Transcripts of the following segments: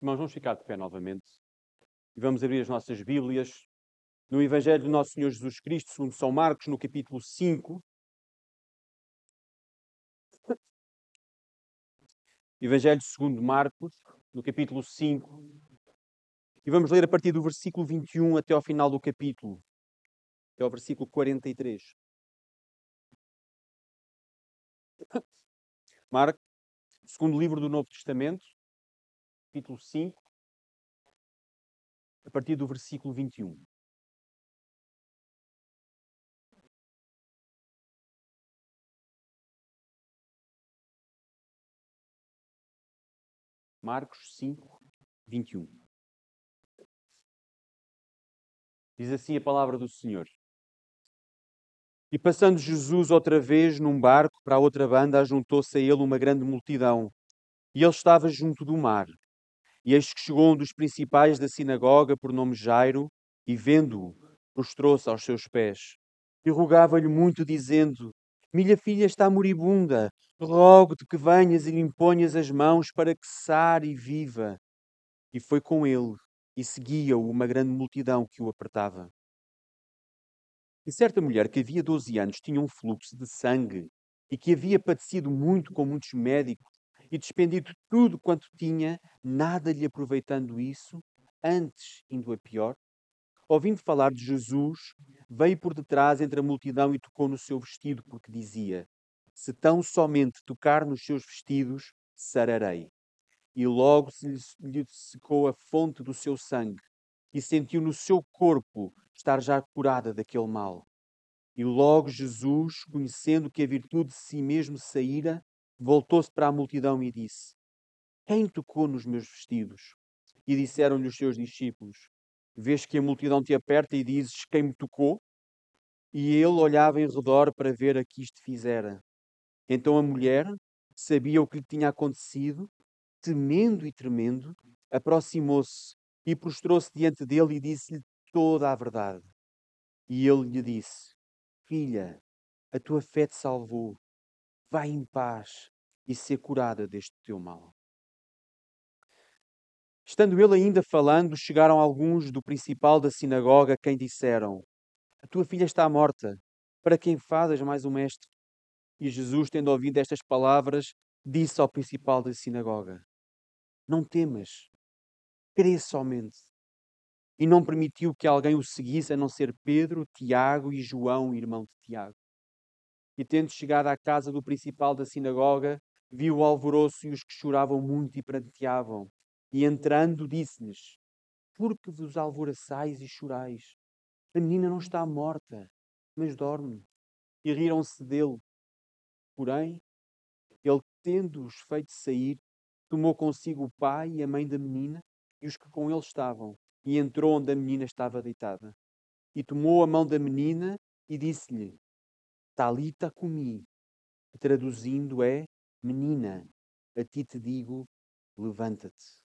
Irmãos, vamos ficar de pé novamente e vamos abrir as nossas Bíblias no Evangelho do Nosso Senhor Jesus Cristo, segundo São Marcos, no capítulo 5. Evangelho segundo Marcos, no capítulo 5. E vamos ler a partir do versículo 21 até ao final do capítulo, até ao versículo 43. Marcos, segundo livro do Novo Testamento, capítulo 5, a partir do versículo 21. Marcos 5, 21. Diz assim a palavra do Senhor. E passando Jesus outra vez num barco para a outra banda, ajuntou-se a ele uma grande multidão, e ele estava junto do mar. E eis que chegou um dos principais da sinagoga, por nome Jairo, e vendo-o, prostrou-se aos seus pés. E rogava-lhe muito, dizendo: Minha filha está moribunda, rogo-te que venhas e lhe imponhas as mãos para que sare e viva. E foi com ele, e seguia-o uma grande multidão que o apertava. E certa mulher que havia doze anos tinha um fluxo de sangue, e que havia padecido muito com muitos médicos, e despendido tudo quanto tinha, nada lhe aproveitando isso, antes indo a pior, ouvindo falar de Jesus, veio por detrás entre a multidão e tocou no seu vestido, porque dizia: Se tão somente tocar nos seus vestidos, sararei. E logo se lhe secou a fonte do seu sangue, e sentiu no seu corpo estar já curada daquele mal. E logo Jesus, conhecendo que a virtude de si mesmo saíra, voltou-se para a multidão e disse: Quem tocou nos meus vestidos? E disseram-lhe os seus discípulos: Vês que a multidão te aperta e dizes: Quem me tocou? E ele olhava em redor para ver a que isto fizera. Então a mulher sabia o que lhe tinha acontecido, temendo e tremendo, aproximou-se e prostrou-se diante dele e disse-lhe toda a verdade. E ele lhe disse: Filha, a tua fé te salvou vai em paz e ser curada deste teu mal. Estando ele ainda falando, chegaram alguns do principal da sinagoga, quem disseram: A tua filha está morta, para quem fadas mais o mestre? E Jesus, tendo ouvido estas palavras, disse ao principal da sinagoga: Não temas, crê somente. E não permitiu que alguém o seguisse a não ser Pedro, Tiago e João, irmão de Tiago. E tendo chegado à casa do principal da sinagoga, viu o alvoroço e os que choravam muito e pranteavam. E entrando, disse-lhes: Por que vos alvoroçais e chorais? A menina não está morta, mas dorme. E riram-se dele. Porém, ele, tendo-os feito sair, tomou consigo o pai e a mãe da menina e os que com ele estavam, e entrou onde a menina estava deitada. E tomou a mão da menina e disse-lhe: Talita cumi, traduzindo é menina, a ti te digo, levanta-te.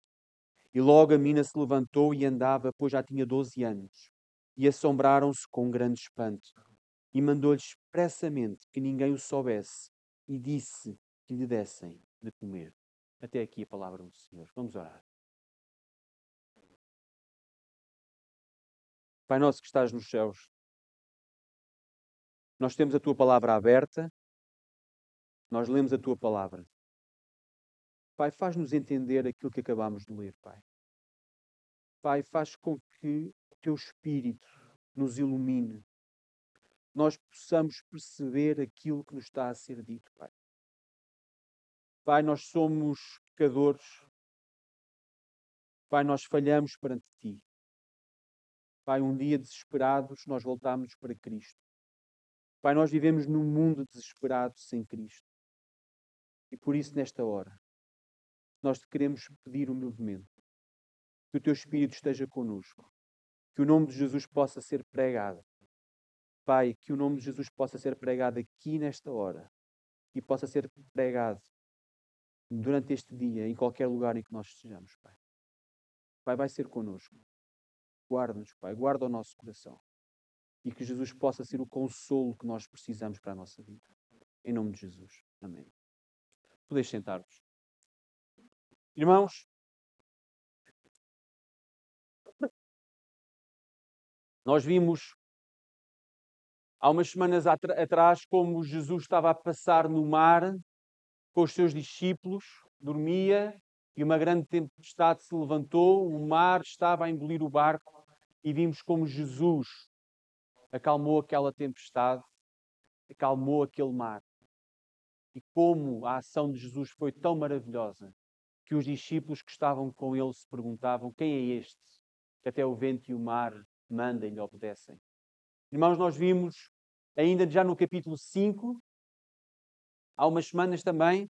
E logo a menina se levantou e andava, pois já tinha doze anos. E assombraram-se com um grande espanto. E mandou-lhes expressamente que ninguém o soubesse, e disse que lhe dessem de comer. Até aqui a palavra do Senhor. Vamos orar. Pai nosso que estás nos céus, nós temos a tua palavra aberta, nós lemos a tua palavra. Pai, faz-nos entender aquilo que acabamos de ler, Pai. Pai, faz com que o teu Espírito nos ilumine, nós possamos perceber aquilo que nos está a ser dito, Pai. Pai, nós somos pecadores. Pai, nós falhamos perante Ti. Pai, um dia desesperados, nós voltamos para Cristo. Pai, nós vivemos num mundo desesperado sem Cristo. E por isso, nesta hora, nós te queremos pedir humildemente que o teu Espírito esteja conosco, que o nome de Jesus possa ser pregado. Pai, que o nome de Jesus possa ser pregado aqui nesta hora e possa ser pregado durante este dia, em qualquer lugar em que nós estejamos, Pai. Pai, vai ser conosco. Guarda-nos, Pai, guarda o nosso coração e que Jesus possa ser o consolo que nós precisamos para a nossa vida. Em nome de Jesus. Amém. Podeis sentar-vos. Irmãos, nós vimos há umas semanas atrás como Jesus estava a passar no mar com os seus discípulos, dormia e uma grande tempestade se levantou, o mar estava a engolir o barco e vimos como Jesus acalmou aquela tempestade, acalmou aquele mar. E como a ação de Jesus foi tão maravilhosa que os discípulos que estavam com ele se perguntavam: quem é este que até o vento e o mar mandam e lhe obedecem? Irmãos, nós vimos ainda já no capítulo 5, há umas semanas também,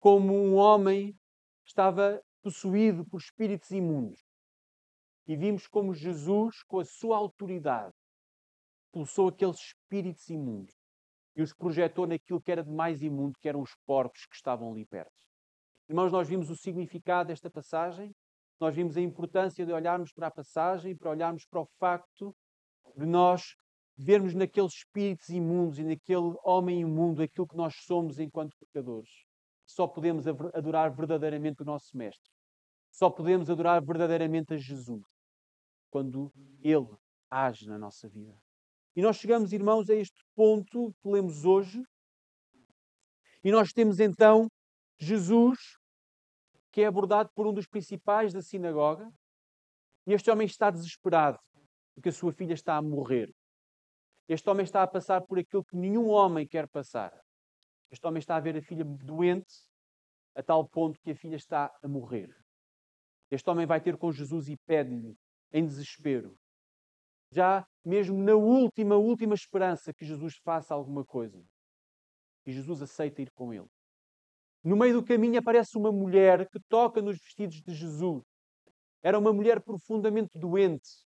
como um homem estava possuído por espíritos imundos. E vimos como Jesus, com a sua autoridade, expulsou aqueles espíritos imundos e os projetou naquilo que era de mais imundo, que eram os porcos que estavam ali perto. Irmãos, nós vimos o significado desta passagem, nós vimos a importância de olharmos para a passagem, para olharmos para o facto de nós vermos naqueles espíritos imundos e naquele homem imundo aquilo que nós somos enquanto pecadores. Só podemos adorar verdadeiramente o nosso Mestre. Só podemos adorar verdadeiramente a Jesus quando Ele age na nossa vida. E nós chegamos, irmãos, a este ponto que lemos hoje. E nós temos então Jesus, que é abordado por um dos principais da sinagoga. E este homem está desesperado, porque a sua filha está a morrer. Este homem está a passar por aquilo que nenhum homem quer passar. Este homem está a ver a filha doente, a tal ponto que a filha está a morrer. Este homem vai ter com Jesus e pede-lhe, em desespero, já mesmo na última, última esperança que Jesus faça alguma coisa. E Jesus aceita ir com ele. No meio do caminho aparece uma mulher que toca nos vestidos de Jesus. Era uma mulher profundamente doente.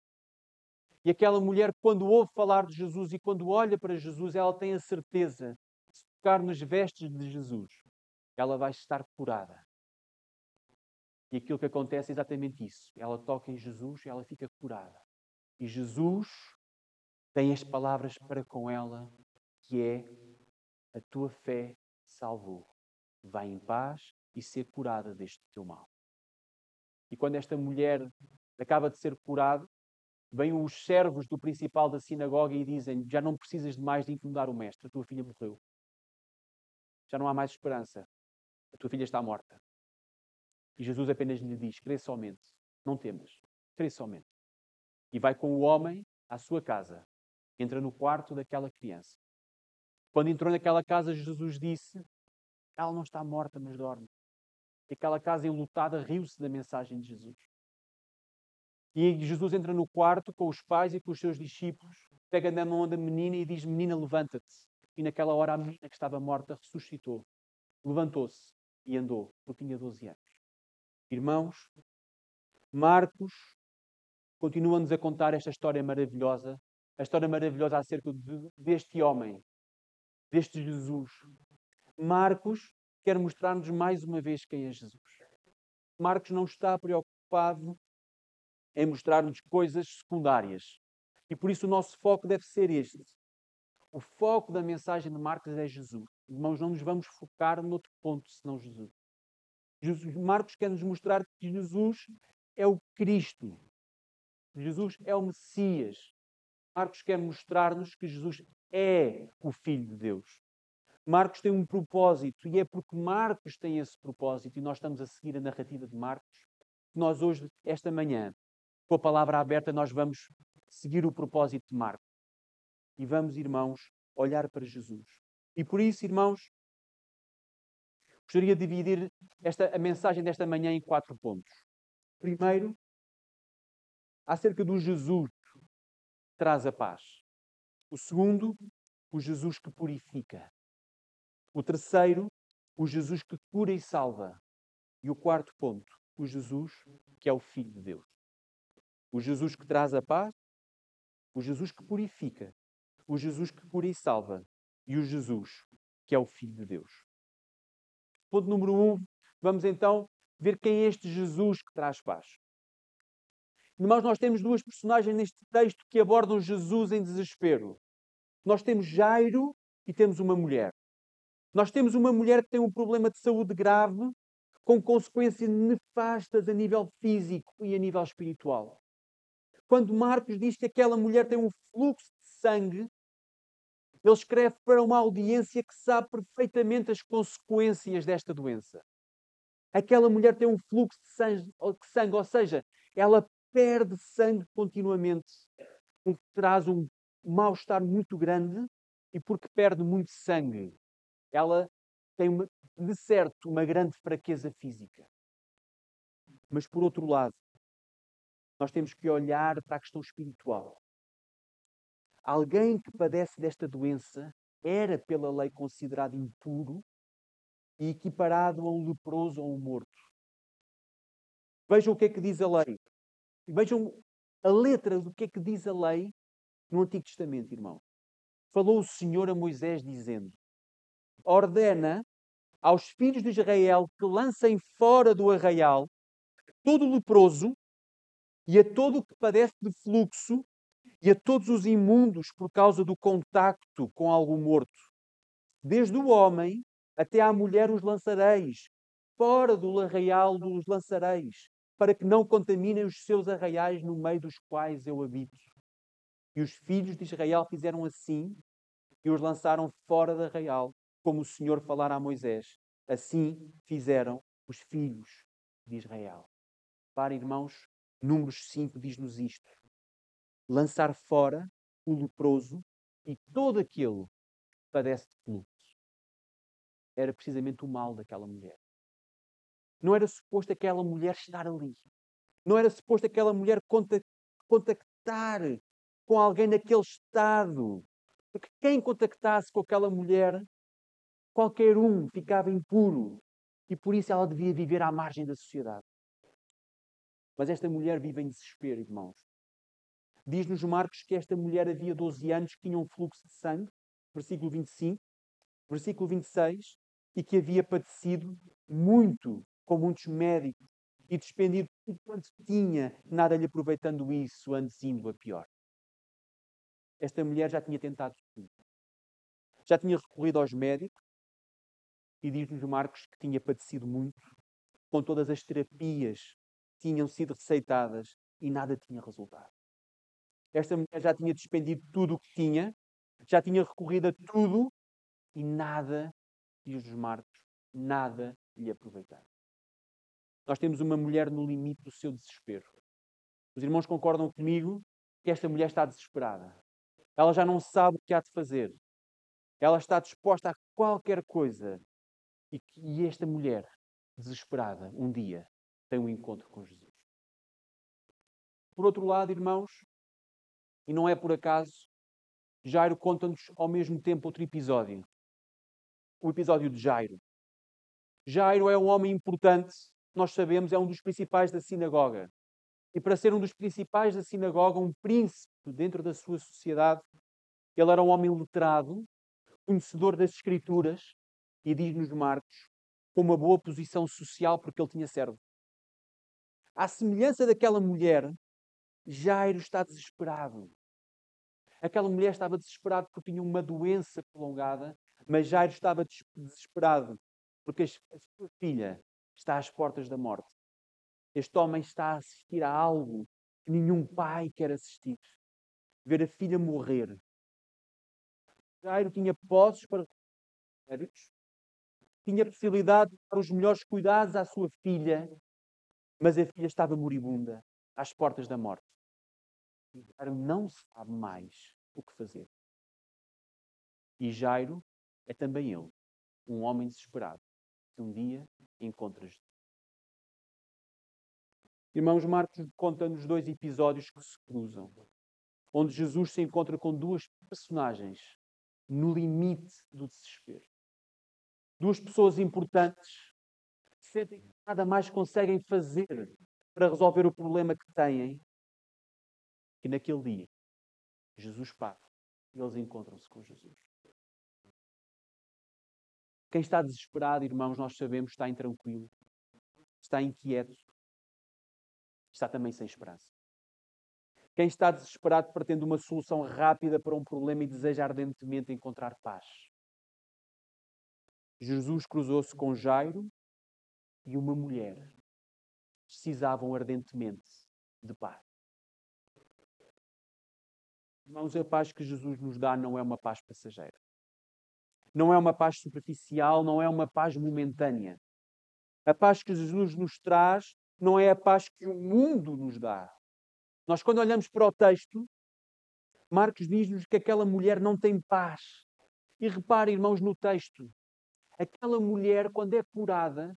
E aquela mulher, quando ouve falar de Jesus e quando olha para Jesus, ela tem a certeza de tocar nos vestes de Jesus, ela vai estar curada. E aquilo que acontece é exatamente isso. Ela toca em Jesus e ela fica curada. E Jesus tem as palavras para com ela, que é a tua fé salvou. Vai em paz e ser curada deste teu mal. E quando esta mulher acaba de ser curada, vêm os servos do principal da sinagoga e dizem: Já não precisas de mais de incomodar o mestre, a tua filha morreu. Já não há mais esperança. A tua filha está morta. E Jesus apenas lhe diz: Crê somente, não temas, crê somente e vai com o homem à sua casa. Entra no quarto daquela criança. Quando entrou naquela casa, Jesus disse: Ela não está morta, mas dorme. E aquela casa enlutada riu-se da mensagem de Jesus. E Jesus entra no quarto com os pais e com os seus discípulos, pega na mão da menina e diz: Menina, levanta-te. E naquela hora a menina que estava morta ressuscitou, levantou-se e andou, porque tinha 12 anos. Irmãos, Marcos continua-nos a contar esta história maravilhosa, a história maravilhosa acerca de, deste homem, deste Jesus. Marcos quer mostrar-nos mais uma vez quem é Jesus. Marcos não está preocupado em mostrar-nos coisas secundárias. E por isso o nosso foco deve ser este. O foco da mensagem de Marcos é Jesus. Irmãos, não nos vamos focar noutro ponto senão Jesus. Jesus Marcos quer nos mostrar que Jesus é o Cristo, Jesus é o Messias. Marcos quer mostrar-nos que Jesus é o Filho de Deus. Marcos tem um propósito e é porque Marcos tem esse propósito e nós estamos a seguir a narrativa de Marcos. Nós hoje, esta manhã, com a palavra aberta, nós vamos seguir o propósito de Marcos. E vamos, irmãos, olhar para Jesus. E por isso, irmãos, gostaria de dividir esta, a mensagem desta manhã em quatro pontos. Primeiro, acerca do Jesus traz a paz. O segundo, o Jesus que purifica. O terceiro, o Jesus que cura e salva. E o quarto ponto, o Jesus que é o Filho de Deus. O Jesus que traz a paz, o Jesus que purifica, o Jesus que cura e salva e o Jesus que é o Filho de Deus. Ponto número um, vamos então ver quem é este Jesus que traz paz. Irmãos, nós temos duas personagens neste texto que abordam Jesus em desespero. Nós temos Jairo e temos uma mulher. Nós temos uma mulher que tem um problema de saúde grave, com consequências nefastas a nível físico e a nível espiritual. quando Marcos diz que aquela mulher tem um fluxo de sangue, ele escreve para uma audiência que sabe perfeitamente as consequências desta doença. Aquela mulher tem um fluxo de sangue, ou seja, ela perde sangue continuamente, o que traz um mal-estar muito grande e porque perde muito sangue, ela tem, uma, de certo, uma grande fraqueza física. Mas, por outro lado, nós temos que olhar para a questão espiritual. Alguém que padece desta doença era, pela lei, considerado impuro e equiparado a um leproso ou um morto. Vejam o que é que diz a lei. Vejam a letra do que é que diz a lei no Antigo Testamento, irmão. Falou o Senhor a Moisés dizendo: Ordena aos filhos de Israel que lancem fora do arraial todo leproso e a todo o que padece de fluxo e a todos os imundos por causa do contacto com algo morto. Desde o homem até à mulher os lançareis, fora do arraial dos lançareis, para que não contaminem os seus arraiais no meio dos quais eu habito. E os filhos de Israel fizeram assim e os lançaram fora do arraial, como o Senhor falara a Moisés. Assim fizeram os filhos de Israel. Para, irmãos, Números 5 diz-nos isto: lançar fora o leproso e todo aquele que padece de fluxo era precisamente o mal daquela mulher. Não era suposto aquela mulher estar ali. Não era suposto aquela mulher contactar com alguém naquele estado. Porque quem contactasse com aquela mulher, qualquer um ficava impuro. E por isso ela devia viver à margem da sociedade. Mas esta mulher vive em desespero, irmãos. Diz-nos Marcos que esta mulher havia 12 anos que tinha um fluxo de sangue, versículo 25, versículo 26, e que havia padecido muito com muitos médicos e despendido tudo quanto tinha, nada lhe aproveitando isso, antes indo a pior. Esta mulher já tinha tentado tudo. Já tinha recorrido aos médicos e diz-nos Marcos que tinha padecido muito com todas as terapias que tinham sido receitadas e nada tinha resultado. Esta mulher já tinha despendido tudo o que tinha, já tinha recorrido a tudo e nada diz os Marcos, nada lhe aproveitar. Nós temos uma mulher no limite do seu desespero. Os irmãos concordam comigo que esta mulher está desesperada. Ela já não sabe o que há de fazer. Ela está disposta a qualquer coisa. E, e esta mulher, desesperada, um dia tem um encontro com Jesus. Por outro lado, irmãos, e não é por acaso, Jairo conta-nos ao mesmo tempo outro episódio o episódio de Jairo. Jairo é um homem importante, nós sabemos, é um dos principais da sinagoga. E para ser um dos principais da sinagoga, um príncipe dentro da sua sociedade, ele era um homem letrado, conhecedor das Escrituras, e diz-nos Marcos, com uma boa posição social, porque ele tinha servo. À semelhança daquela mulher, Jairo está desesperado. Aquela mulher estava desesperada porque tinha uma doença prolongada mas Jairo estava desesperado, porque a sua filha está às portas da morte. Este homem está a assistir a algo que nenhum pai quer assistir. Ver a filha morrer. Jairo tinha posses para tinha possibilidade de dar os melhores cuidados à sua filha, mas a filha estava moribunda, às portas da morte. Jairo não sabe mais o que fazer. E Jairo é também ele, um homem desesperado, que um dia encontra Jesus. Irmãos, Marcos conta-nos dois episódios que se cruzam, onde Jesus se encontra com duas personagens no limite do desespero. Duas pessoas importantes que sentem que nada mais conseguem fazer para resolver o problema que têm. E naquele dia, Jesus paga e eles encontram-se com Jesus. Quem está desesperado, irmãos, nós sabemos, está intranquilo, está inquieto, está também sem esperança. Quem está desesperado pretende uma solução rápida para um problema e deseja ardentemente encontrar paz. Jesus cruzou-se com Jairo e uma mulher. Precisavam ardentemente de paz. Irmãos, a paz que Jesus nos dá não é uma paz passageira. Não é uma paz superficial, não é uma paz momentânea. A paz que Jesus nos traz não é a paz que o mundo nos dá. Nós, quando olhamos para o texto, Marcos diz-nos que aquela mulher não tem paz. E repare, irmãos, no texto: aquela mulher, quando é curada,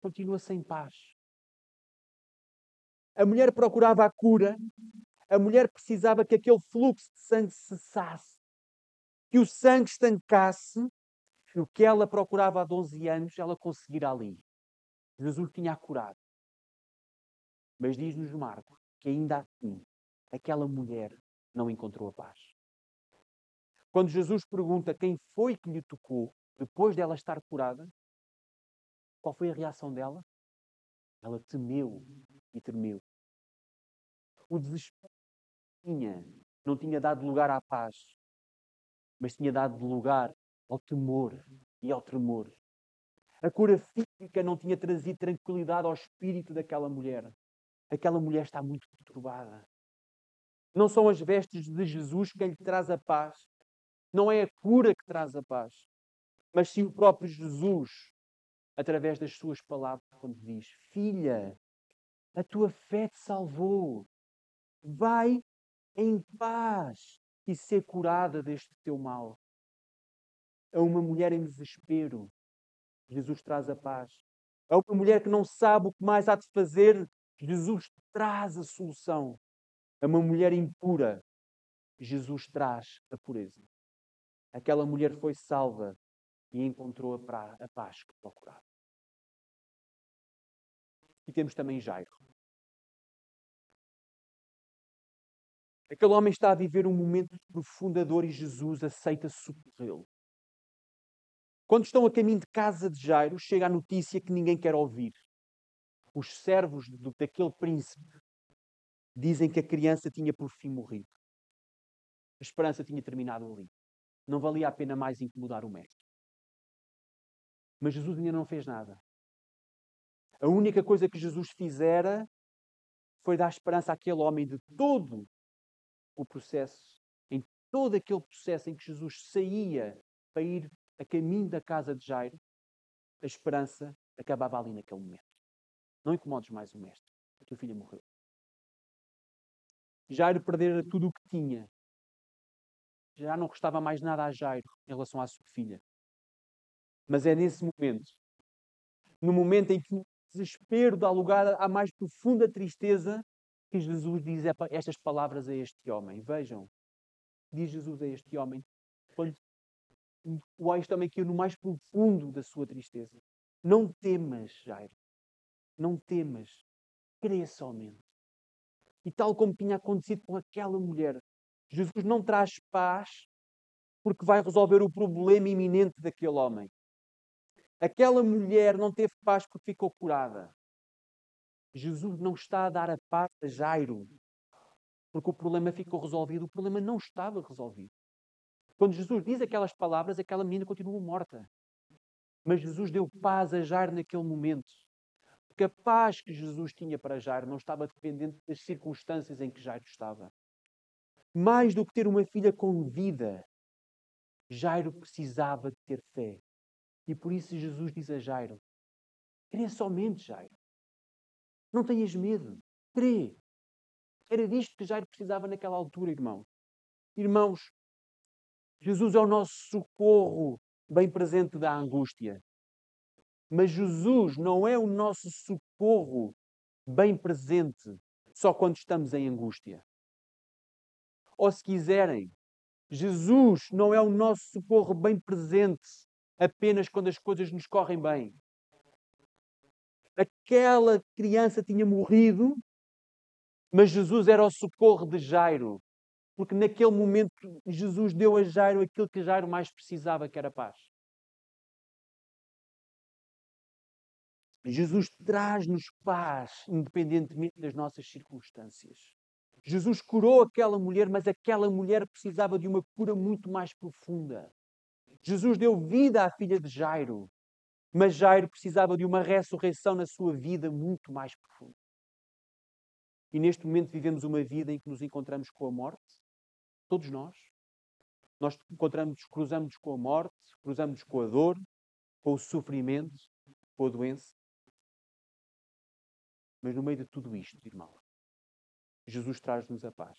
continua sem paz. A mulher procurava a cura, a mulher precisava que aquele fluxo de sangue cessasse, que o sangue estancasse. O que ela procurava há 12 anos, ela conseguira ali. Jesus tinha a curado. Mas diz-nos Marcos que ainda assim, aquela mulher não encontrou a paz. Quando Jesus pergunta quem foi que lhe tocou, depois dela estar curada, qual foi a reação dela? Ela temeu e tremeu. O desespero tinha, não tinha dado lugar à paz, mas tinha dado lugar ao temor e ao tremor. A cura física não tinha trazido tranquilidade ao espírito daquela mulher. Aquela mulher está muito perturbada. Não são as vestes de Jesus que lhe traz a paz. Não é a cura que traz a paz. Mas sim o próprio Jesus, através das suas palavras, quando diz: Filha, a tua fé te salvou. Vai em paz e ser curada deste teu mal. A uma mulher em desespero, Jesus traz a paz. A uma mulher que não sabe o que mais há de fazer, Jesus traz a solução. A uma mulher impura, Jesus traz a pureza. Aquela mulher foi salva e encontrou a, a paz que procurava. E temos também Jairo. Aquele homem está a viver um momento de profunda dor e Jesus aceita socorrê-lo. Quando estão a caminho de casa de Jairo, chega a notícia que ninguém quer ouvir. Os servos do, daquele príncipe dizem que a criança tinha por fim morrido. A esperança tinha terminado ali. Não valia a pena mais incomodar o mestre. Mas Jesus ainda não fez nada. A única coisa que Jesus fizera foi dar esperança àquele homem de todo o processo, em todo aquele processo em que Jesus saía para ir a caminho da casa de Jairo, a esperança acabava ali naquele momento. Não incomodes mais o mestre. A tua filha morreu. Jairo perdera tudo o que tinha. Já não restava mais nada a Jairo em relação à sua filha. Mas é nesse momento, no momento em que o desespero dá lugar à mais profunda tristeza, que Jesus diz estas palavras a este homem. Vejam, diz Jesus a este homem, quando o este homem que no mais profundo da sua tristeza. Não temas, Jairo. Não temas. Crê somente. E tal como tinha acontecido com aquela mulher, Jesus não traz paz porque vai resolver o problema iminente daquele homem. Aquela mulher não teve paz porque ficou curada. Jesus não está a dar a paz a Jairo porque o problema ficou resolvido. O problema não estava resolvido. Quando Jesus diz aquelas palavras, aquela menina continua morta. Mas Jesus deu paz a Jairo naquele momento. Porque a paz que Jesus tinha para Jairo não estava dependente das circunstâncias em que Jairo estava. Mais do que ter uma filha com vida, Jairo precisava de ter fé. E por isso Jesus diz a Jairo: crê somente, Jairo. Não tenhas medo. Crê. Era disto que Jairo precisava naquela altura, irmãos. Irmãos, Jesus é o nosso socorro bem presente da angústia. Mas Jesus não é o nosso socorro bem presente só quando estamos em angústia. Ou se quiserem, Jesus não é o nosso socorro bem presente apenas quando as coisas nos correm bem. Aquela criança tinha morrido, mas Jesus era o socorro de Jairo, porque naquele momento Jesus deu a Jairo aquilo que Jairo mais precisava, que era paz. Jesus traz-nos paz, independentemente das nossas circunstâncias. Jesus curou aquela mulher, mas aquela mulher precisava de uma cura muito mais profunda. Jesus deu vida à filha de Jairo, mas Jairo precisava de uma ressurreição na sua vida muito mais profunda. E neste momento vivemos uma vida em que nos encontramos com a morte, Todos nós. Nós encontramos, cruzamos com a morte, cruzamos com a dor, com o sofrimento, com a doença. Mas no meio de tudo isto, irmão, Jesus traz-nos a paz.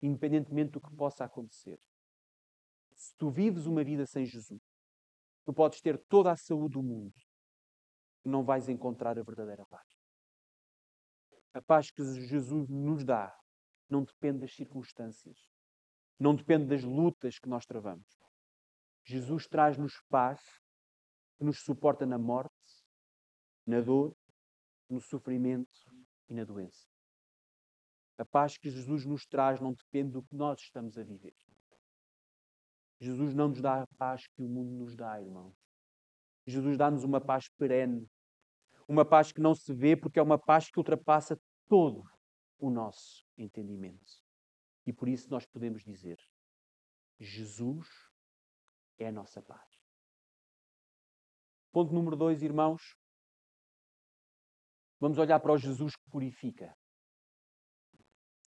Independentemente do que possa acontecer. Se tu vives uma vida sem Jesus, tu podes ter toda a saúde do mundo não vais encontrar a verdadeira paz. A paz que Jesus nos dá não depende das circunstâncias, não depende das lutas que nós travamos. Jesus traz-nos paz que nos suporta na morte, na dor, no sofrimento e na doença. A paz que Jesus nos traz não depende do que nós estamos a viver. Jesus não nos dá a paz que o mundo nos dá, irmãos. Jesus dá-nos uma paz perene, uma paz que não se vê, porque é uma paz que ultrapassa todo o nosso entendimento. E por isso nós podemos dizer: Jesus é a nossa paz. Ponto número dois, irmãos. Vamos olhar para o Jesus que purifica.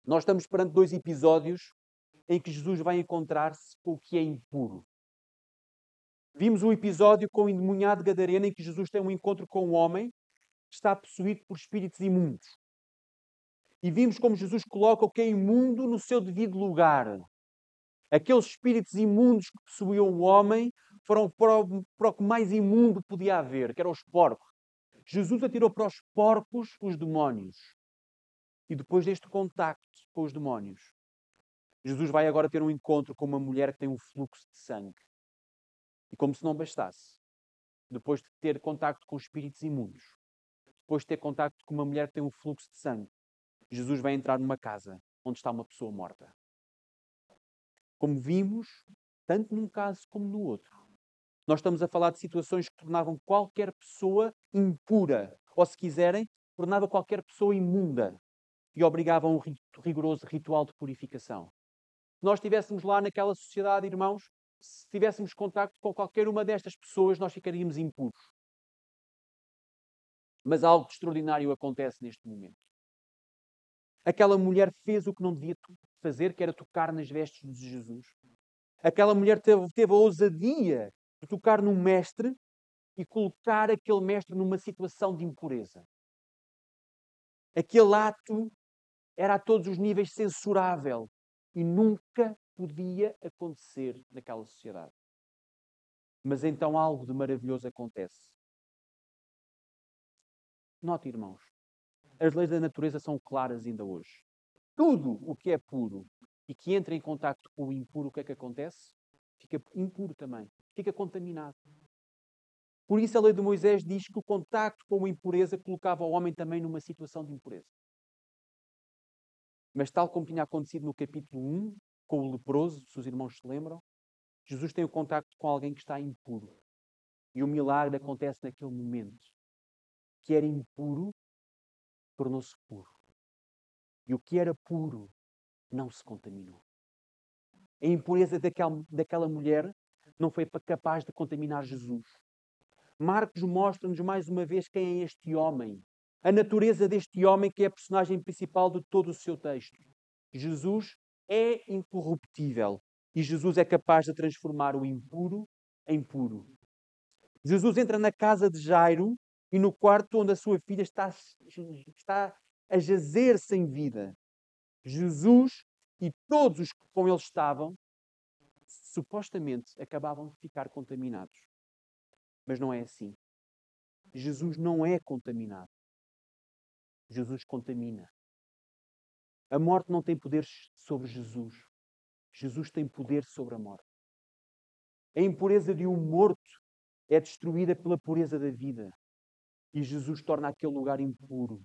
Nós estamos perante dois episódios em que Jesus vai encontrar-se com o que é impuro. Vimos o episódio com o endemoniado Gadareno, em que Jesus tem um encontro com um homem que está possuído por espíritos imundos. E vimos como Jesus coloca o que é imundo no seu devido lugar. Aqueles espíritos imundos que possuíam o homem foram para o, para o que mais imundo podia haver, que eram os porcos. Jesus atirou para os porcos os demónios. E depois deste contacto com os demónios, Jesus vai agora ter um encontro com uma mulher que tem um fluxo de sangue. E como se não bastasse, depois de ter contacto com espíritos imundos, depois de ter contacto com uma mulher que tem um fluxo de sangue, Jesus vai entrar numa casa onde está uma pessoa morta. Como vimos, tanto num caso como no outro, nós estamos a falar de situações que tornavam qualquer pessoa impura, ou se quiserem, tornava qualquer pessoa imunda e obrigavam um rigoroso ritual de purificação nós estivéssemos lá naquela sociedade, irmãos, se tivéssemos contacto com qualquer uma destas pessoas, nós ficaríamos impuros. Mas algo extraordinário acontece neste momento. Aquela mulher fez o que não devia fazer, que era tocar nas vestes de Jesus. Aquela mulher teve, teve a ousadia de tocar num mestre e colocar aquele mestre numa situação de impureza. Aquele ato era a todos os níveis censurável e nunca podia acontecer naquela sociedade. Mas então algo de maravilhoso acontece. Note, irmãos, as leis da natureza são claras ainda hoje. Tudo o que é puro e que entra em contato com o impuro, o que é que acontece? Fica impuro também, fica contaminado. Por isso a lei de Moisés diz que o contacto com a impureza colocava o homem também numa situação de impureza. Mas, tal como tinha acontecido no capítulo 1, com o leproso, se os irmãos se lembram, Jesus tem o contacto com alguém que está impuro. E o milagre acontece naquele momento. Que era impuro, tornou-se puro. E o que era puro não se contaminou. A impureza daquela, daquela mulher não foi capaz de contaminar Jesus. Marcos mostra-nos mais uma vez quem é este homem a natureza deste homem que é a personagem principal de todo o seu texto. Jesus é incorruptível e Jesus é capaz de transformar o impuro em puro. Jesus entra na casa de Jairo e no quarto onde a sua filha está, está a jazer sem vida. Jesus e todos os que com ele estavam supostamente acabavam de ficar contaminados. Mas não é assim. Jesus não é contaminado. Jesus contamina. A morte não tem poder sobre Jesus. Jesus tem poder sobre a morte. A impureza de um morto é destruída pela pureza da vida. E Jesus torna aquele lugar impuro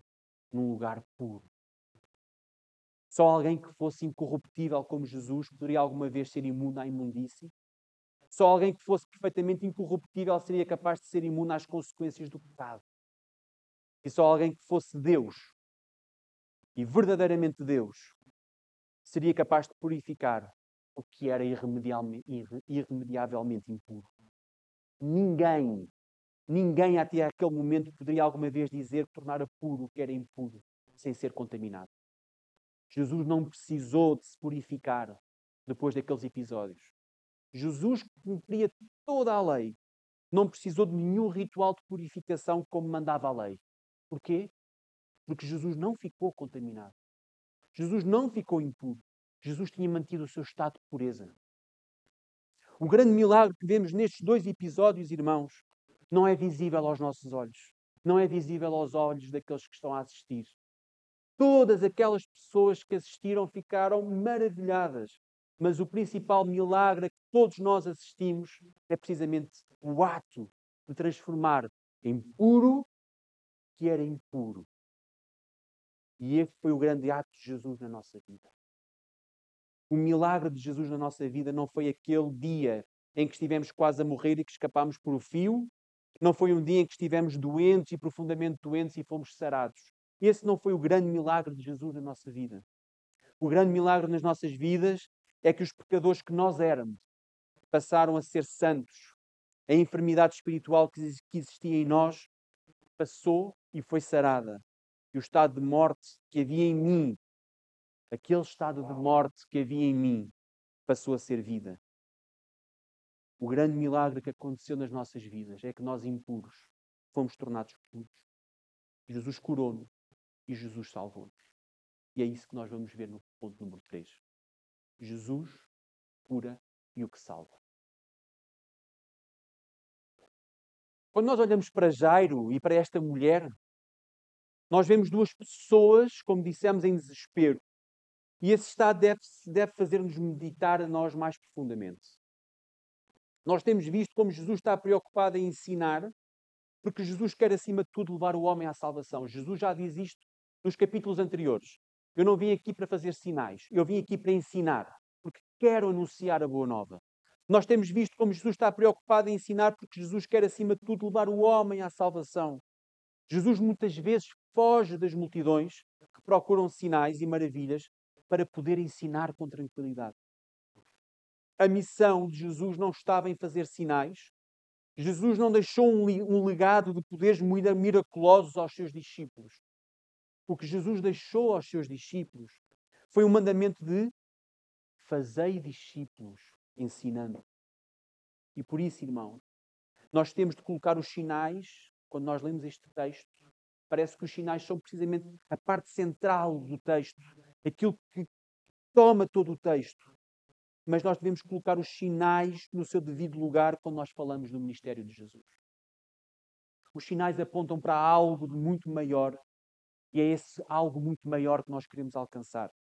num lugar puro. Só alguém que fosse incorruptível como Jesus poderia alguma vez ser imune à imundície. Só alguém que fosse perfeitamente incorruptível seria capaz de ser imune às consequências do pecado. E só alguém que fosse Deus e verdadeiramente Deus seria capaz de purificar o que era irremediavelmente impuro. Ninguém, ninguém até aquele momento poderia alguma vez dizer que tornara puro o que era impuro sem ser contaminado. Jesus não precisou de se purificar depois daqueles episódios. Jesus cumpria toda a lei. Não precisou de nenhum ritual de purificação como mandava a lei. Porquê? Porque Jesus não ficou contaminado. Jesus não ficou impuro. Jesus tinha mantido o seu estado de pureza. O grande milagre que vemos nestes dois episódios, irmãos, não é visível aos nossos olhos. Não é visível aos olhos daqueles que estão a assistir. Todas aquelas pessoas que assistiram ficaram maravilhadas. Mas o principal milagre a que todos nós assistimos é precisamente o ato de transformar em puro que era impuro. E esse foi o grande ato de Jesus na nossa vida. O milagre de Jesus na nossa vida não foi aquele dia em que estivemos quase a morrer e que escapámos por o fio. Não foi um dia em que estivemos doentes e profundamente doentes e fomos sarados. Esse não foi o grande milagre de Jesus na nossa vida. O grande milagre nas nossas vidas é que os pecadores que nós éramos passaram a ser santos. A enfermidade espiritual que existia em nós passou e foi sarada. E o estado de morte que havia em mim aquele estado de morte que havia em mim passou a ser vida. O grande milagre que aconteceu nas nossas vidas é que nós, impuros, fomos tornados puros. Jesus curou-nos e Jesus salvou-nos. E é isso que nós vamos ver no ponto número 3. Jesus cura e o que salva. Quando nós olhamos para Jairo e para esta mulher, nós vemos duas pessoas, como dissemos, em desespero. E esse estado deve, deve fazer-nos meditar a nós mais profundamente. Nós temos visto como Jesus está preocupado em ensinar, porque Jesus quer, acima de tudo, levar o homem à salvação. Jesus já diz isto nos capítulos anteriores. Eu não vim aqui para fazer sinais, eu vim aqui para ensinar, porque quero anunciar a boa nova. Nós temos visto como Jesus está preocupado em ensinar, porque Jesus quer, acima de tudo, levar o homem à salvação. Jesus muitas vezes foge das multidões que procuram sinais e maravilhas para poder ensinar com tranquilidade. A missão de Jesus não estava em fazer sinais. Jesus não deixou um, legado de poderes miraculosos aos seus discípulos. O que Jesus deixou aos seus discípulos foi o mandamento de fazei discípulos, ensinando. E por isso, irmão, nós temos de colocar os sinais, quando nós lemos este texto, parece que os sinais são precisamente a parte central do texto, aquilo que toma todo o texto. Mas nós devemos colocar os sinais no seu devido lugar quando nós falamos do ministério de Jesus. Os sinais apontam para algo de muito maior e é esse algo muito maior que nós queremos alcançar.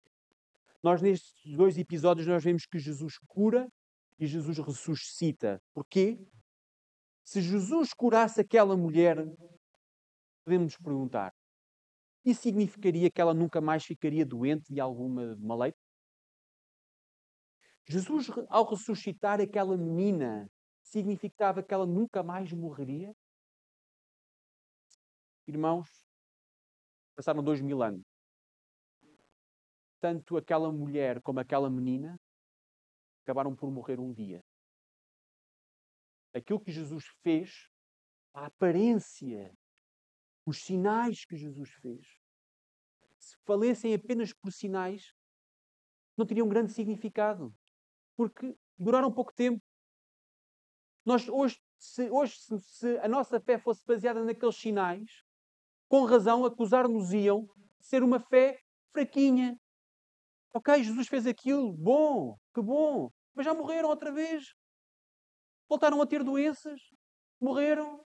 Nós, nestes dois episódios, nós vemos que Jesus cura e Jesus ressuscita. Porquê? Se Jesus curasse aquela mulher, podemos nos perguntar: isso significaria que ela nunca mais ficaria doente de alguma maleita? Jesus, ao ressuscitar aquela menina, significava que ela nunca mais morreria? Irmãos, passaram dois mil anos. Tanto aquela mulher como aquela menina acabaram por morrer um dia. Aquilo que Jesus fez, a aparência os sinais que Jesus fez, se falessem apenas por sinais, não teriam grande significado, porque duraram pouco tempo. Nós hoje, se, hoje, se a nossa fé fosse baseada naqueles sinais, com razão acusar-nos-iam de ser uma fé fraquinha. Ok, Jesus fez aquilo, bom, que bom, mas já morreram outra vez. Voltaram a ter doenças, morreram.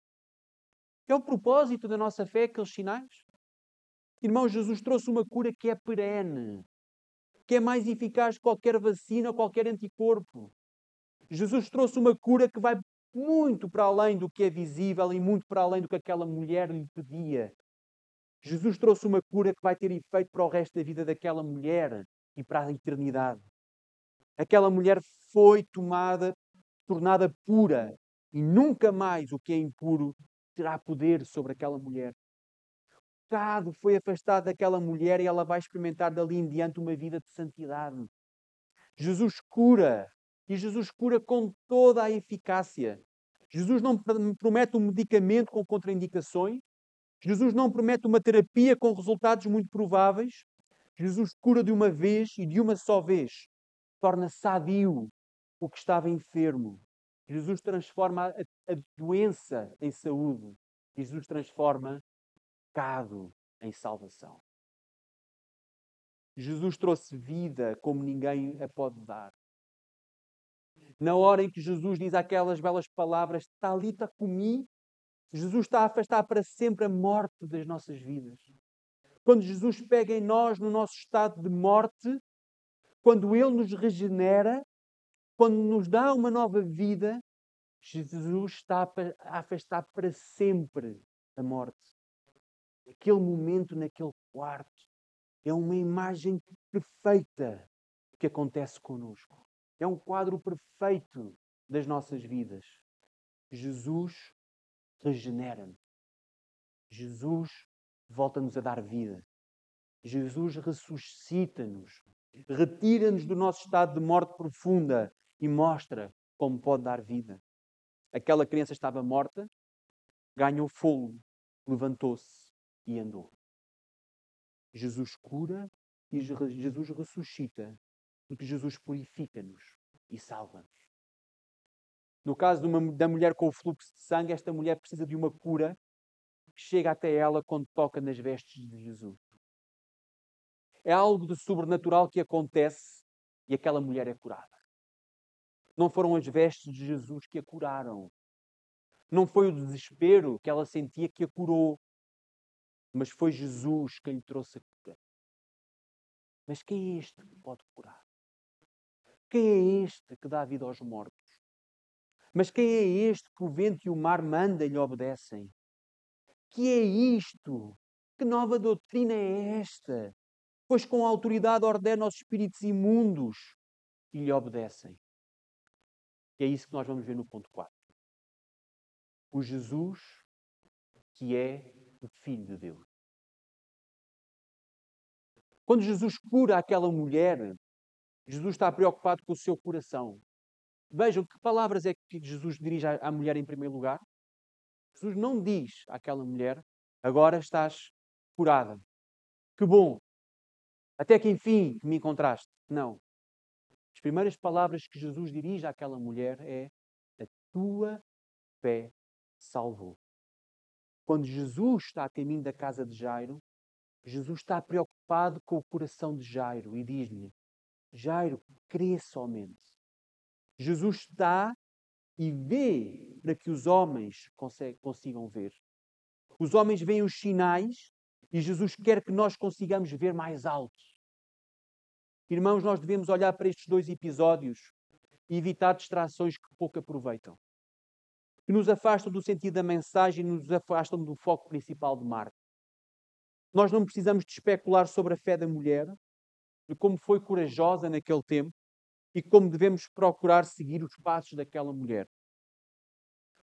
É o propósito da nossa fé, aqueles sinais. Irmão, Jesus trouxe uma cura que é perene, que é mais eficaz que qualquer vacina ou qualquer anticorpo. Jesus trouxe uma cura que vai muito para além do que é visível e muito para além do que aquela mulher lhe pedia. Jesus trouxe uma cura que vai ter efeito para o resto da vida daquela mulher e para a eternidade. Aquela mulher foi tomada, tornada pura, e nunca mais o que é impuro terá poder sobre aquela mulher. O pecado foi afastado daquela mulher e ela vai experimentar dali em diante uma vida de santidade. Jesus cura e Jesus cura com toda a eficácia. Jesus não promete um medicamento com contraindicações. Jesus não promete uma terapia com resultados muito prováveis. Jesus cura de uma vez e de uma só vez. Torna sadio o que estava enfermo. Jesus transforma a, doença em saúde. Jesus transforma pecado em salvação. Jesus trouxe vida como ninguém a pode dar. Na hora em que Jesus diz aquelas belas palavras, Talita comi, Jesus está a afastar para sempre a morte das nossas vidas. Quando Jesus pega em nós no nosso estado de morte, quando Ele nos regenera, quando nos dá uma nova vida, Jesus está a afastar para sempre a morte. Aquele momento naquele quarto é uma imagem perfeita que acontece conosco. É um quadro perfeito das nossas vidas. Jesus regenera-nos. Jesus volta-nos a dar vida. Jesus ressuscita-nos, retira-nos do nosso estado de morte profunda e mostra como pode dar vida. Aquela criança estava morta, ganhou fogo, levantou-se e andou. Jesus cura e Jesus ressuscita, porque Jesus purifica-nos e salva-nos. No caso uma, da mulher com o fluxo de sangue, esta mulher precisa de uma cura que chega até ela quando toca nas vestes de Jesus. É algo de sobrenatural que acontece e aquela mulher é curada. Não foram as vestes de Jesus que a curaram. Não foi o desespero que ela sentia que a curou mas foi Jesus quem lhe trouxe a cura. Mas quem é este que pode curar? Quem é este que dá vida aos mortos? Mas quem é este que o vento e o mar mandam e lhe obedecem? Que é isto? Que nova doutrina é esta? Pois com autoridade ordena aos espíritos imundos e lhe obedecem. E é isso que nós vamos ver no ponto 4. O Jesus que é o Filho de Deus. Quando Jesus cura aquela mulher, Jesus está preocupado com o seu coração. Vejam que palavras é que Jesus dirige à mulher em primeiro lugar. Jesus não diz àquela mulher: agora estás curada. Que bom. Até que enfim me encontraste. Não. As primeiras palavras que Jesus dirige àquela mulher é: a tua fé salvou. Quando Jesus está a caminho da casa de Jairo, Jesus está preocupado com o coração de Jairo e diz-lhe: Jairo, crê somente. Jesus está e vê para que os homens consigam ver. Os homens veem os sinais e Jesus quer que nós consigamos ver mais alto. Irmãos, nós devemos olhar para estes dois episódios e evitar distrações que pouco aproveitam que nos afastam do sentido da mensagem e nos afastam do foco principal de Marco. Nós não precisamos de especular sobre a fé da mulher, de como foi corajosa naquele tempo e como devemos procurar seguir os passos daquela mulher.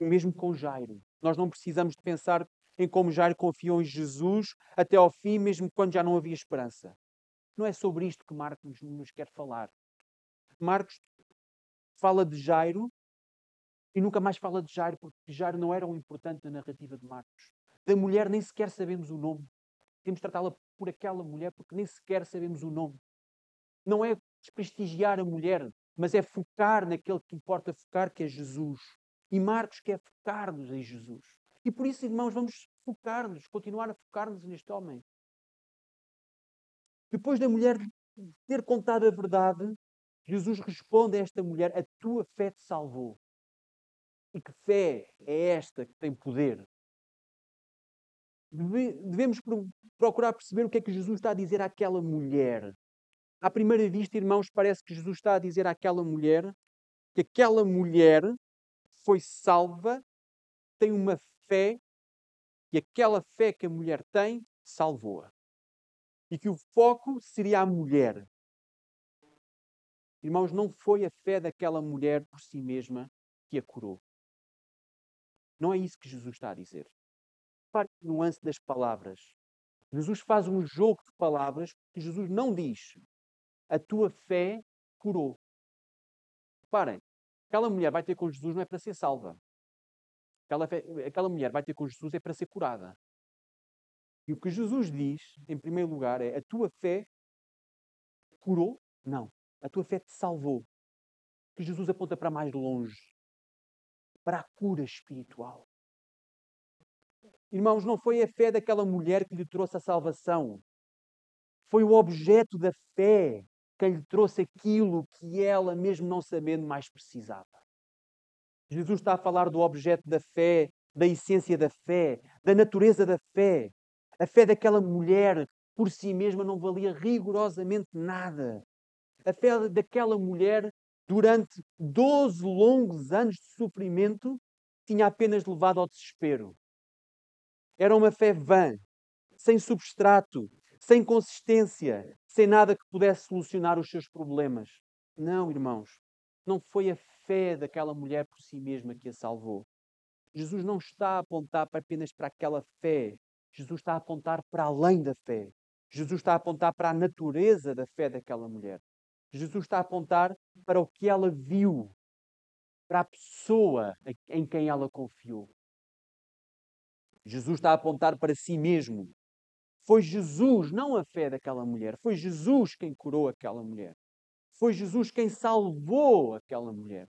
O mesmo com Jairo. Nós não precisamos de pensar em como Jairo confiou em Jesus até ao fim, mesmo quando já não havia esperança. Não é sobre isto que Marcos nos quer falar. Marcos fala de Jairo e nunca mais fala de Jairo, porque Jairo não era o importante na narrativa de Marcos. Da mulher nem sequer sabemos o nome. Temos de tratá-la por aquela mulher, porque nem sequer sabemos o nome. Não é desprestigiar a mulher, mas é focar naquele que importa focar, que é Jesus. E Marcos quer focar-nos em Jesus. E por isso, irmãos, vamos focar-nos, continuar a focar-nos neste homem. Depois da mulher ter contado a verdade, Jesus responde a esta mulher: A tua fé te salvou. E que fé é esta que tem poder? Devemos procurar perceber o que é que Jesus está a dizer àquela mulher. À primeira vista, irmãos, parece que Jesus está a dizer àquela mulher que aquela mulher foi salva, tem uma fé, e aquela fé que a mulher tem salvou-a. E que o foco seria a mulher. Irmãos, não foi a fé daquela mulher por si mesma que a curou. Não é isso que Jesus está a dizer. Repare a nuance das palavras. Jesus faz um jogo de palavras que Jesus não diz. A tua fé curou. Reparem, aquela mulher vai ter com Jesus não é para ser salva. Aquela, fé, aquela mulher vai ter com Jesus é para ser curada. E o que Jesus diz, em primeiro lugar, é: a tua fé curou? Não. A tua fé te salvou. Que Jesus aponta para mais longe para a cura espiritual. Irmãos, não foi a fé daquela mulher que lhe trouxe a salvação. Foi o objeto da fé que lhe trouxe aquilo que ela, mesmo não sabendo, mais precisava. Jesus está a falar do objeto da fé, da essência da fé, da natureza da fé. A fé daquela mulher por si mesma não valia rigorosamente nada. A fé daquela mulher, durante 12 longos anos de sofrimento, tinha apenas levado ao desespero. Era uma fé vã, sem substrato, sem consistência, sem nada que pudesse solucionar os seus problemas. Não, irmãos, não foi a fé daquela mulher por si mesma que a salvou. Jesus não está a apontar apenas para aquela fé. Jesus está a apontar para além da fé. Jesus está a apontar para a natureza da fé daquela mulher. Jesus está a apontar para o que ela viu, para a pessoa em quem ela confiou. Jesus está a apontar para si mesmo. Foi Jesus, não a fé daquela mulher, foi Jesus quem curou aquela mulher. Foi Jesus quem salvou aquela mulher.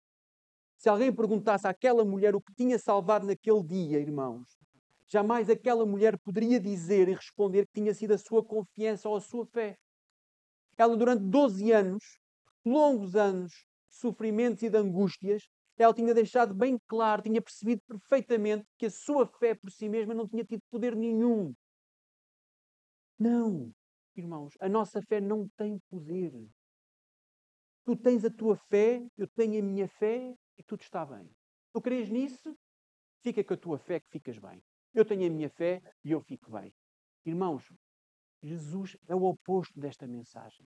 Se alguém perguntasse àquela mulher o que tinha salvado naquele dia, irmãos, jamais aquela mulher poderia dizer e responder que tinha sido a sua confiança ou a sua fé. Ela, durante 12 anos, longos anos de sofrimentos e de angústias, ela tinha deixado bem claro, tinha percebido perfeitamente que a sua fé por si mesma não tinha tido poder nenhum. Não, irmãos, a nossa fé não tem poder. Tu tens a tua fé, eu tenho a minha fé e tudo está bem. Tu crês nisso? Fica com a tua fé que ficas bem. Eu tenho a minha fé e eu fico bem. Irmãos, Jesus é o oposto desta mensagem.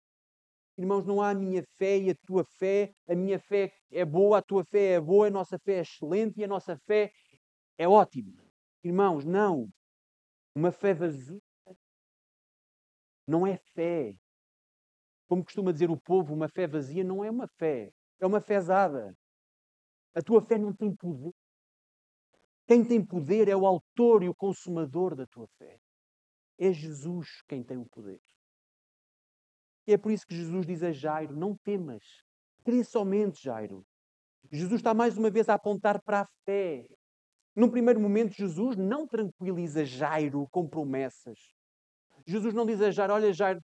Irmãos, não há a minha fé e a tua fé. A minha fé é boa, a tua fé é boa, a nossa fé é excelente e a nossa fé é ótima. Irmãos, não. Uma fé vazia não é fé. Como costuma dizer o povo, uma fé vazia não é uma fé, é uma fezada. A tua fé não tem poder. Quem tem poder é o autor e o consumador da tua fé. É Jesus quem tem o poder. E é por isso que Jesus diz a Jairo: Não temas, crê somente, Jairo. Jesus está mais uma vez a apontar para a fé. Num primeiro momento, Jesus não tranquiliza Jairo com promessas. Jesus não diz a Jairo: Olha, Jairo,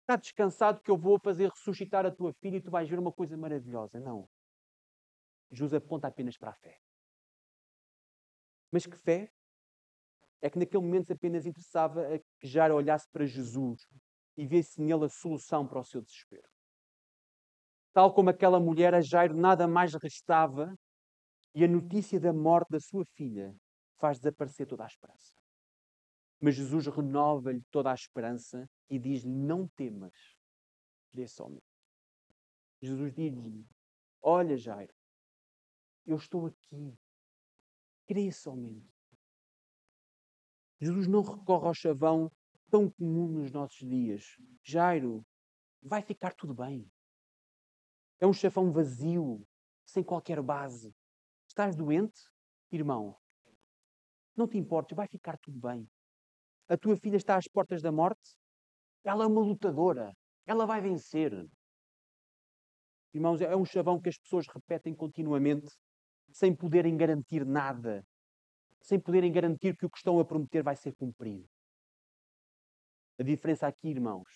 está descansado que eu vou fazer ressuscitar a tua filha e tu vais ver uma coisa maravilhosa. Não. Jesus aponta apenas para a fé. Mas que fé? É que naquele momento apenas interessava que Jairo olhasse para Jesus e vê-se nele a solução para o seu desespero. Tal como aquela mulher, a Jairo nada mais restava e a notícia da morte da sua filha faz desaparecer toda a esperança. Mas Jesus renova-lhe toda a esperança e diz-lhe: Não temas, crê somente. Jesus diz-lhe: Olha, Jairo, eu estou aqui, crê somente. Jesus não recorre ao chavão tão comum nos nossos dias. Jairo, vai ficar tudo bem. É um chafão vazio, sem qualquer base. Estás doente? Irmão, não te importes, vai ficar tudo bem. A tua filha está às portas da morte? Ela é uma lutadora. Ela vai vencer. Irmãos, é um chavão que as pessoas repetem continuamente, sem poderem garantir nada, sem poderem garantir que o que estão a prometer vai ser cumprido. A diferença aqui, irmãos,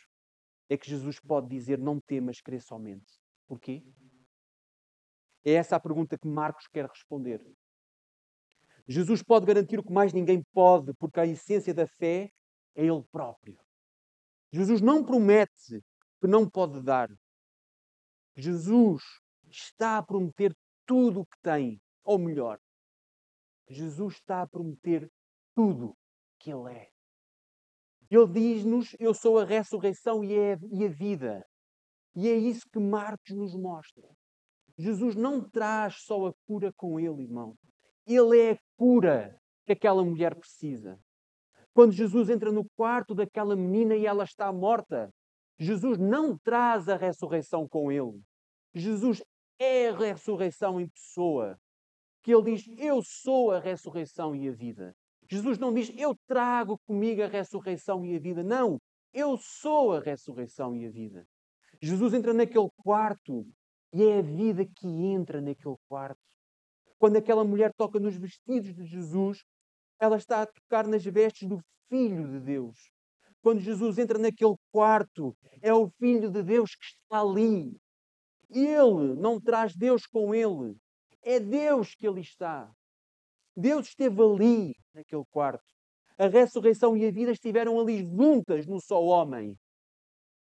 é que Jesus pode dizer: Não temas, crê somente. Porquê? É essa a pergunta que Marcos quer responder. Jesus pode garantir o que mais ninguém pode, porque a essência da fé é Ele próprio. Jesus não promete que não pode dar. Jesus está a prometer tudo o que tem, ou melhor, Jesus está a prometer tudo que Ele é. Ele diz-nos: Eu sou a ressurreição e a, e a vida. E é isso que Marcos nos mostra. Jesus não traz só a cura com ele, irmão. Ele é a cura que aquela mulher precisa. Quando Jesus entra no quarto daquela menina e ela está morta, Jesus não traz a ressurreição com ele. Jesus é a ressurreição em pessoa. Que ele diz: Eu sou a ressurreição e a vida. Jesus não diz, eu trago comigo a ressurreição e a vida. Não, eu sou a ressurreição e a vida. Jesus entra naquele quarto e é a vida que entra naquele quarto. Quando aquela mulher toca nos vestidos de Jesus, ela está a tocar nas vestes do Filho de Deus. Quando Jesus entra naquele quarto, é o Filho de Deus que está ali. Ele não traz Deus com ele. É Deus que ali está. Deus esteve ali, naquele quarto. A ressurreição e a vida estiveram ali juntas no só homem.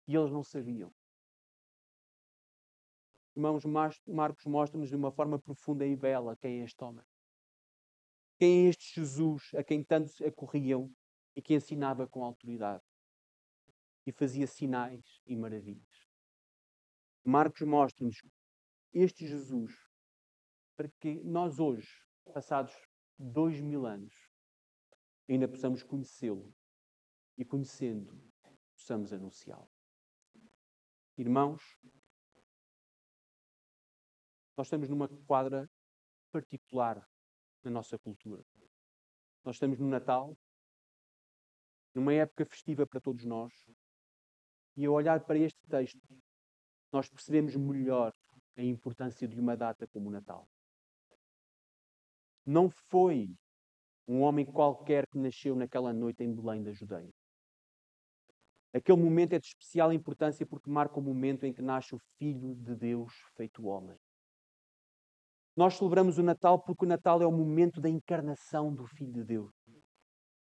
E eles não sabiam. Irmãos, Marcos mostra-nos de uma forma profunda e bela quem é este homem. Quem é este Jesus a quem tantos acorriam e que ensinava com autoridade e fazia sinais e maravilhas. Marcos mostra-nos este Jesus para que nós hoje, passados dois mil anos, ainda possamos conhecê-lo e, conhecendo, possamos anunciá-lo. Irmãos, nós estamos numa quadra particular na nossa cultura. Nós estamos no Natal, numa época festiva para todos nós, e ao olhar para este texto, nós percebemos melhor a importância de uma data como o Natal. Não foi um homem qualquer que nasceu naquela noite em Belém da Judeia. Aquele momento é de especial importância porque marca o momento em que nasce o Filho de Deus feito homem. Nós celebramos o Natal porque o Natal é o momento da encarnação do Filho de Deus.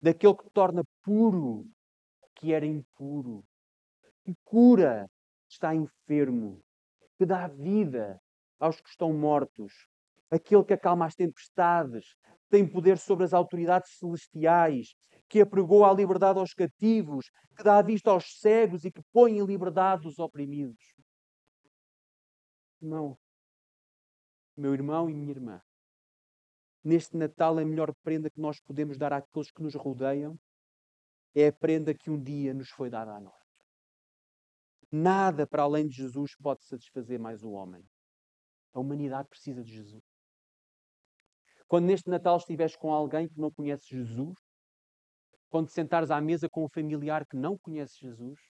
Daquele que torna puro que era impuro, que cura está enfermo, que dá vida aos que estão mortos, aquele que acalma as tempestades, tem poder sobre as autoridades celestiais, que apregou a liberdade aos cativos, que dá vista aos cegos e que põe em liberdade os oprimidos. Não, meu irmão e minha irmã, neste Natal a melhor prenda que nós podemos dar àqueles que nos rodeiam é a prenda que um dia nos foi dada a nós. Nada para além de Jesus pode satisfazer mais o homem. A humanidade precisa de Jesus. Quando neste Natal estiveres com alguém que não conhece Jesus, quando sentares à mesa com um familiar que não conhece Jesus,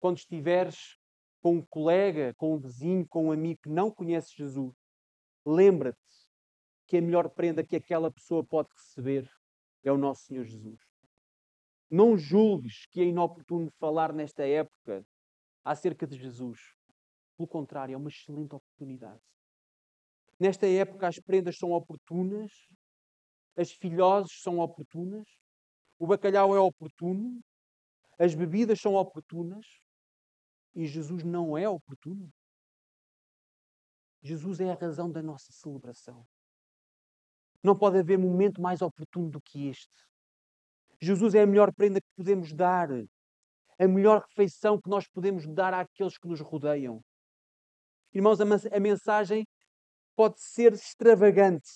quando estiveres com um colega, com um vizinho, com um amigo que não conhece Jesus, lembra-te que a melhor prenda que aquela pessoa pode receber é o nosso Senhor Jesus. Não julgues que é inoportuno falar nesta época acerca de Jesus. Pelo contrário, é uma excelente oportunidade. Nesta época, as prendas são oportunas, as filhoses são oportunas, o bacalhau é oportuno, as bebidas são oportunas e Jesus não é oportuno. Jesus é a razão da nossa celebração. Não pode haver momento mais oportuno do que este. Jesus é a melhor prenda que podemos dar a melhor refeição que nós podemos dar àqueles que nos rodeiam. Irmãos, a mensagem pode ser extravagante.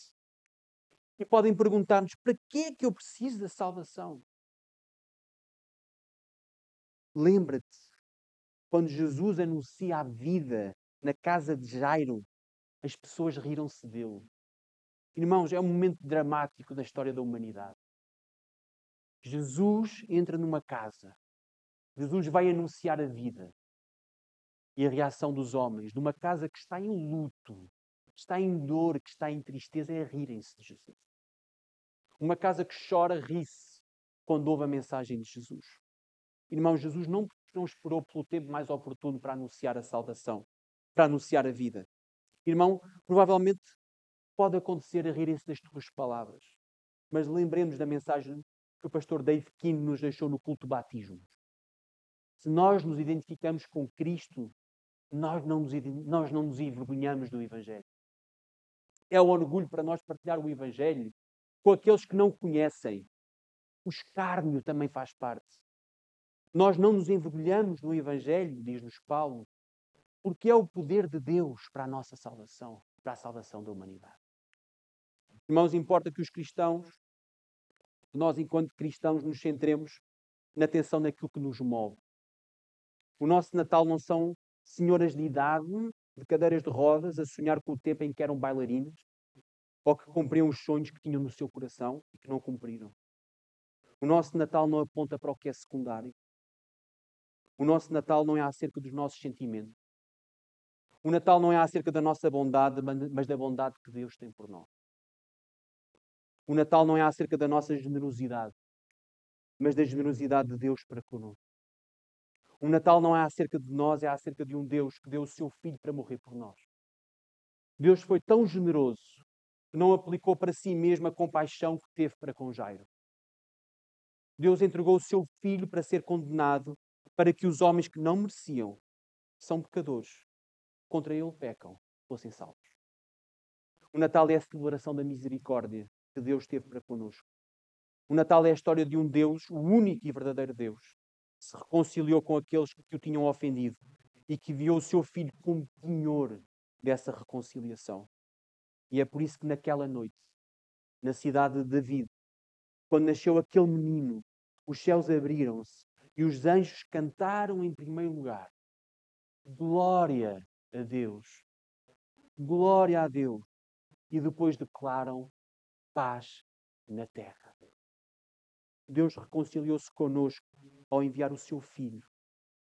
E podem perguntar-nos: para que é que eu preciso da salvação? Lembra-te, quando Jesus anuncia a vida na casa de Jairo, as pessoas riram-se dele. Irmãos, é um momento dramático da história da humanidade. Jesus entra numa casa Jesus vai anunciar a vida e a reação dos homens numa casa que está em luto, que está em dor, que está em tristeza, é rirem-se de Jesus. Uma casa que chora, ri-se quando ouve a mensagem de Jesus. Irmão, Jesus não, não esperou pelo tempo mais oportuno para anunciar a salvação, para anunciar a vida. Irmão, provavelmente pode acontecer a rirem-se das tuas palavras, mas lembremos da mensagem que o pastor Dave Keane nos deixou no culto batismo. Se nós nos identificamos com Cristo, nós não nos, nós não nos envergonhamos do Evangelho. É um orgulho para nós partilhar o Evangelho com aqueles que não conhecem. O escárnio também faz parte. Nós não nos envergonhamos no Evangelho, diz-nos Paulo, porque é o poder de Deus para a nossa salvação, para a salvação da humanidade. Irmãos, importa que os cristãos, nós enquanto cristãos, nos centremos na atenção naquilo que nos move. O nosso Natal não são senhoras de idade, de cadeiras de rodas, a sonhar com o tempo em que eram bailarinas, ou que cumpriam os sonhos que tinham no seu coração e que não cumpriram. O nosso Natal não aponta para o que é secundário. O nosso Natal não é acerca dos nossos sentimentos. O Natal não é acerca da nossa bondade, mas da bondade que Deus tem por nós. O Natal não é acerca da nossa generosidade, mas da generosidade de Deus para conosco. O Natal não é acerca de nós, é acerca de um Deus que deu o seu Filho para morrer por nós. Deus foi tão generoso que não aplicou para si mesmo a compaixão que teve para com Jairo. Deus entregou o seu Filho para ser condenado, para que os homens que não mereciam, são pecadores, contra ele pecam, fossem salvos. O Natal é a celebração da misericórdia que Deus teve para conosco. O Natal é a história de um Deus, o único e verdadeiro Deus, se reconciliou com aqueles que o tinham ofendido e que enviou o seu filho como penhor dessa reconciliação. E é por isso que naquela noite, na cidade de David, quando nasceu aquele menino, os céus abriram-se e os anjos cantaram em primeiro lugar: Glória a Deus! Glória a Deus! E depois declaram paz na terra. Deus reconciliou-se conosco ao enviar o seu Filho,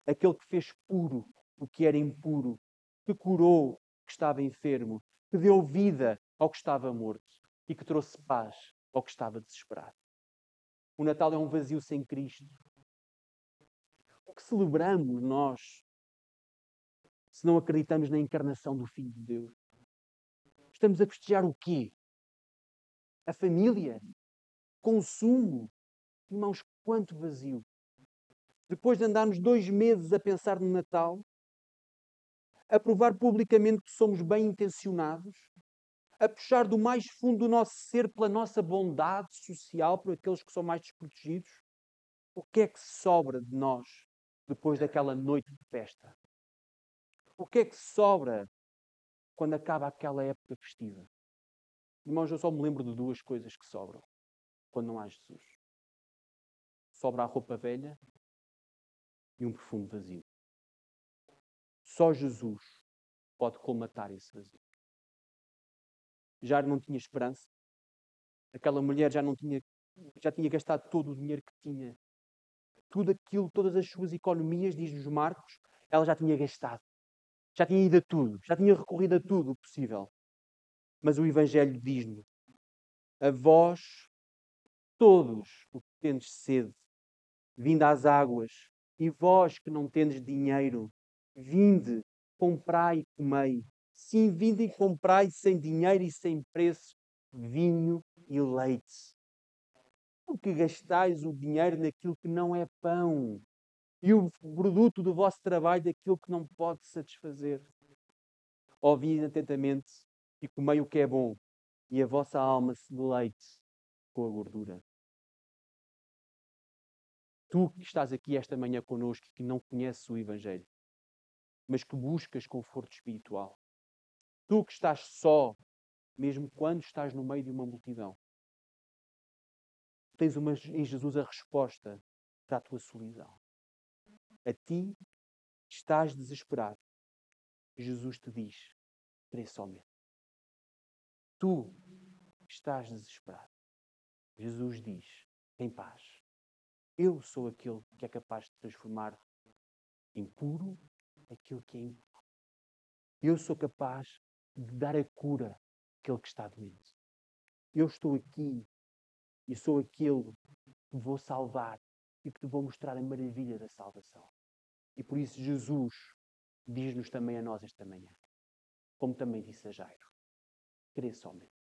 aquele que fez puro o que era impuro, que curou o que estava enfermo, que deu vida ao que estava morto e que trouxe paz ao que estava desesperado. O Natal é um vazio sem Cristo. O que celebramos nós se não acreditamos na encarnação do Filho de Deus? Estamos a festejar o quê? A família? Consumo? Irmãos, quanto vazio. Depois de andarmos dois meses a pensar no Natal, a provar publicamente que somos bem intencionados, a puxar do mais fundo do nosso ser pela nossa bondade social por aqueles que são mais desprotegidos, o que é que sobra de nós depois daquela noite de festa? O que é que sobra quando acaba aquela época festiva? Irmãos, eu só me lembro de duas coisas que sobram quando não há Jesus sobra a roupa velha e um perfume vazio. Só Jesus pode colmatar esse vazio. Já não tinha esperança. Aquela mulher já não tinha, já tinha gastado todo o dinheiro que tinha. Tudo aquilo, todas as suas economias, diz-nos Marcos, ela já tinha gastado. Já tinha ido a tudo, já tinha recorrido a tudo o possível. Mas o Evangelho diz-nos: a vós, todos o que tendes sede, Vinde às águas, e vós que não tendes dinheiro, vinde, comprai e comei. Sim, vinde e comprai sem dinheiro e sem preço vinho e leite. Porque gastais o dinheiro naquilo que não é pão e o produto do vosso trabalho daquilo que não pode satisfazer. Ouvi atentamente e comei o que é bom, e a vossa alma se deleite com a gordura. Tu que estás aqui esta manhã conosco que não conheces o Evangelho, mas que buscas conforto espiritual. Tu que estás só, mesmo quando estás no meio de uma multidão. Tens uma, em Jesus a resposta para a tua solidão. A ti que estás desesperado, Jesus te diz: crê somente. Tu que estás desesperado, Jesus diz: tem paz. Eu sou aquele que é capaz de transformar em puro aquilo que é impuro. Eu sou capaz de dar a cura àquele que está doente. Eu estou aqui e sou aquele que vou salvar e que te vou mostrar a maravilha da salvação. E por isso Jesus diz-nos também a nós esta manhã, como também disse a Jairo, crê somente.